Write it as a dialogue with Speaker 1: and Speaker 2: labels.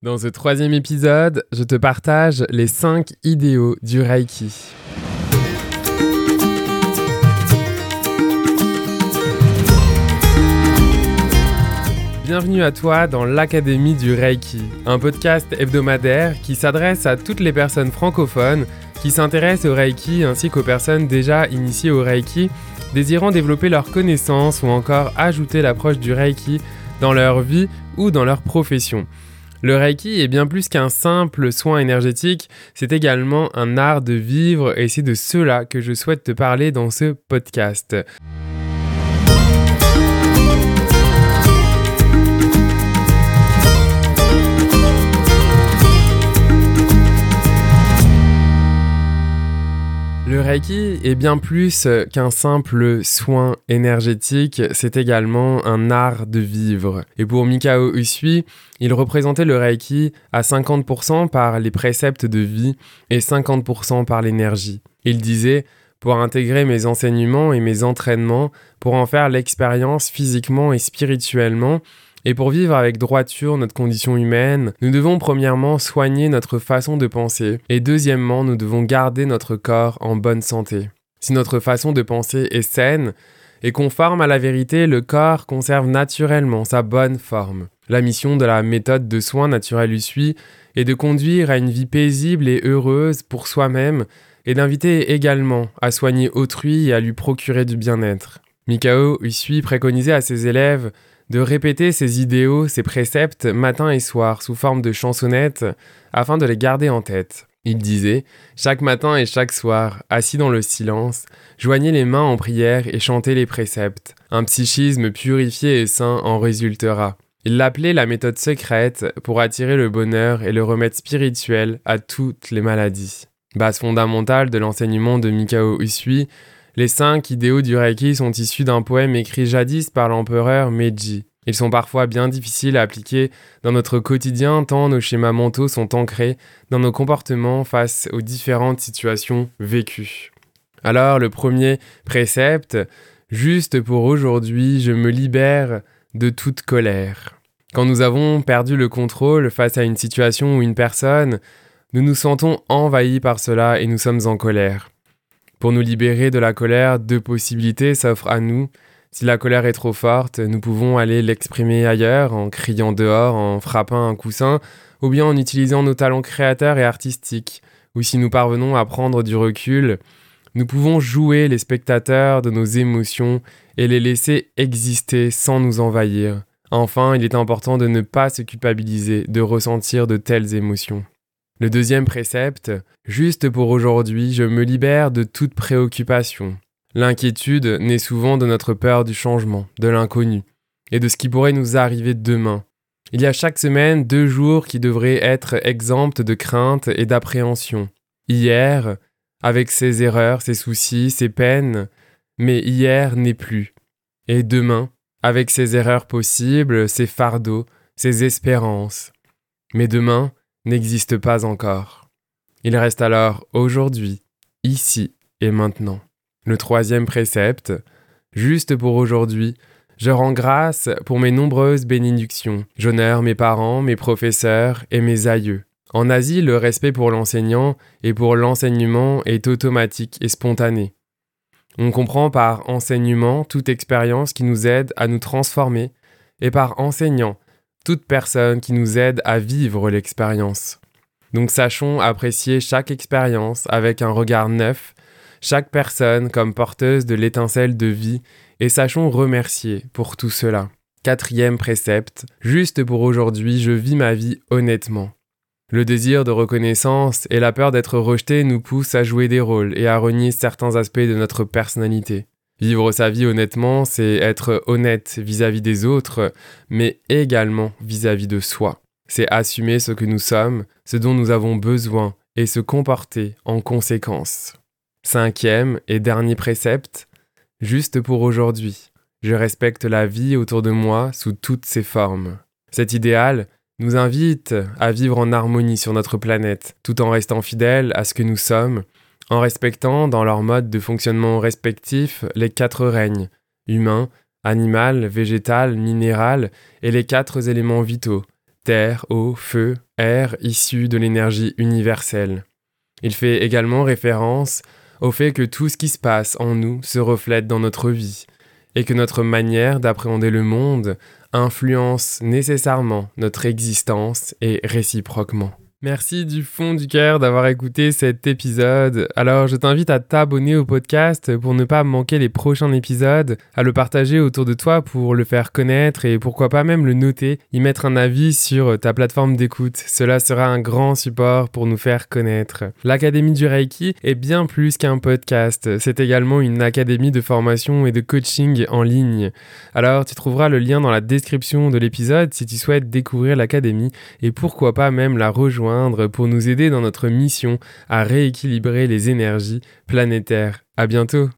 Speaker 1: Dans ce troisième épisode, je te partage les 5 idéaux du Reiki. Bienvenue à toi dans l'Académie du Reiki, un podcast hebdomadaire qui s'adresse à toutes les personnes francophones qui s'intéressent au Reiki ainsi qu'aux personnes déjà initiées au Reiki, désirant développer leurs connaissances ou encore ajouter l'approche du Reiki dans leur vie ou dans leur profession. Le Reiki est bien plus qu'un simple soin énergétique, c'est également un art de vivre et c'est de cela que je souhaite te parler dans ce podcast. Reiki est bien plus qu'un simple soin énergétique, c'est également un art de vivre. Et pour Mikao Usui, il représentait le Reiki à 50% par les préceptes de vie et 50% par l'énergie. Il disait pour intégrer mes enseignements et mes entraînements, pour en faire l'expérience physiquement et spirituellement, et pour vivre avec droiture notre condition humaine, nous devons premièrement soigner notre façon de penser et deuxièmement, nous devons garder notre corps en bonne santé. Si notre façon de penser est saine et conforme à la vérité, le corps conserve naturellement sa bonne forme. La mission de la méthode de soins naturels suit est de conduire à une vie paisible et heureuse pour soi-même et d'inviter également à soigner autrui et à lui procurer du bien-être. Mikao Usui préconisait à ses élèves de répéter ces idéaux, ces préceptes matin et soir sous forme de chansonnettes afin de les garder en tête. Il disait Chaque matin et chaque soir, assis dans le silence, joignez les mains en prière et chantez les préceptes. Un psychisme purifié et sain en résultera. Il l'appelait la méthode secrète pour attirer le bonheur et le remède spirituel à toutes les maladies. Base fondamentale de l'enseignement de Mikao Usui, les cinq idéaux du Reiki sont issus d'un poème écrit jadis par l'empereur Meiji. Ils sont parfois bien difficiles à appliquer dans notre quotidien tant nos schémas mentaux sont ancrés dans nos comportements face aux différentes situations vécues. Alors le premier précepte, juste pour aujourd'hui, je me libère de toute colère. Quand nous avons perdu le contrôle face à une situation ou une personne, nous nous sentons envahis par cela et nous sommes en colère. Pour nous libérer de la colère, deux possibilités s'offrent à nous. Si la colère est trop forte, nous pouvons aller l'exprimer ailleurs, en criant dehors, en frappant un coussin, ou bien en utilisant nos talents créateurs et artistiques. Ou si nous parvenons à prendre du recul, nous pouvons jouer les spectateurs de nos émotions et les laisser exister sans nous envahir. Enfin, il est important de ne pas se culpabiliser de ressentir de telles émotions. Le deuxième précepte, juste pour aujourd'hui, je me libère de toute préoccupation. L'inquiétude naît souvent de notre peur du changement, de l'inconnu, et de ce qui pourrait nous arriver demain. Il y a chaque semaine deux jours qui devraient être exempts de crainte et d'appréhension. Hier, avec ses erreurs, ses soucis, ses peines, mais hier n'est plus. Et demain, avec ses erreurs possibles, ses fardeaux, ses espérances. Mais demain, n'existe pas encore. Il reste alors aujourd'hui, ici et maintenant. Le troisième précepte, juste pour aujourd'hui, je rends grâce pour mes nombreuses bénédictions. J'honore mes parents, mes professeurs et mes aïeux. En Asie, le respect pour l'enseignant et pour l'enseignement est automatique et spontané. On comprend par enseignement toute expérience qui nous aide à nous transformer et par enseignant toute personne qui nous aide à vivre l'expérience. Donc sachons apprécier chaque expérience avec un regard neuf, chaque personne comme porteuse de l'étincelle de vie, et sachons remercier pour tout cela. Quatrième précepte, juste pour aujourd'hui, je vis ma vie honnêtement. Le désir de reconnaissance et la peur d'être rejeté nous poussent à jouer des rôles et à renier certains aspects de notre personnalité. Vivre sa vie honnêtement, c'est être honnête vis-à-vis des autres, mais également vis-à-vis de soi. C'est assumer ce que nous sommes, ce dont nous avons besoin, et se comporter en conséquence. Cinquième et dernier précepte, juste pour aujourd'hui, je respecte la vie autour de moi sous toutes ses formes. Cet idéal nous invite à vivre en harmonie sur notre planète, tout en restant fidèles à ce que nous sommes en respectant dans leur mode de fonctionnement respectif les quatre règnes, humain, animal, végétal, minéral, et les quatre éléments vitaux, terre, eau, feu, air issus de l'énergie universelle. Il fait également référence au fait que tout ce qui se passe en nous se reflète dans notre vie, et que notre manière d'appréhender le monde influence nécessairement notre existence et réciproquement. Merci du fond du cœur d'avoir écouté cet épisode. Alors je t'invite à t'abonner au podcast pour ne pas manquer les prochains épisodes, à le partager autour de toi pour le faire connaître et pourquoi pas même le noter, y mettre un avis sur ta plateforme d'écoute. Cela sera un grand support pour nous faire connaître. L'Académie du Reiki est bien plus qu'un podcast, c'est également une académie de formation et de coaching en ligne. Alors tu trouveras le lien dans la description de l'épisode si tu souhaites découvrir l'Académie et pourquoi pas même la pour nous aider dans notre mission à rééquilibrer les énergies planétaires. À bientôt!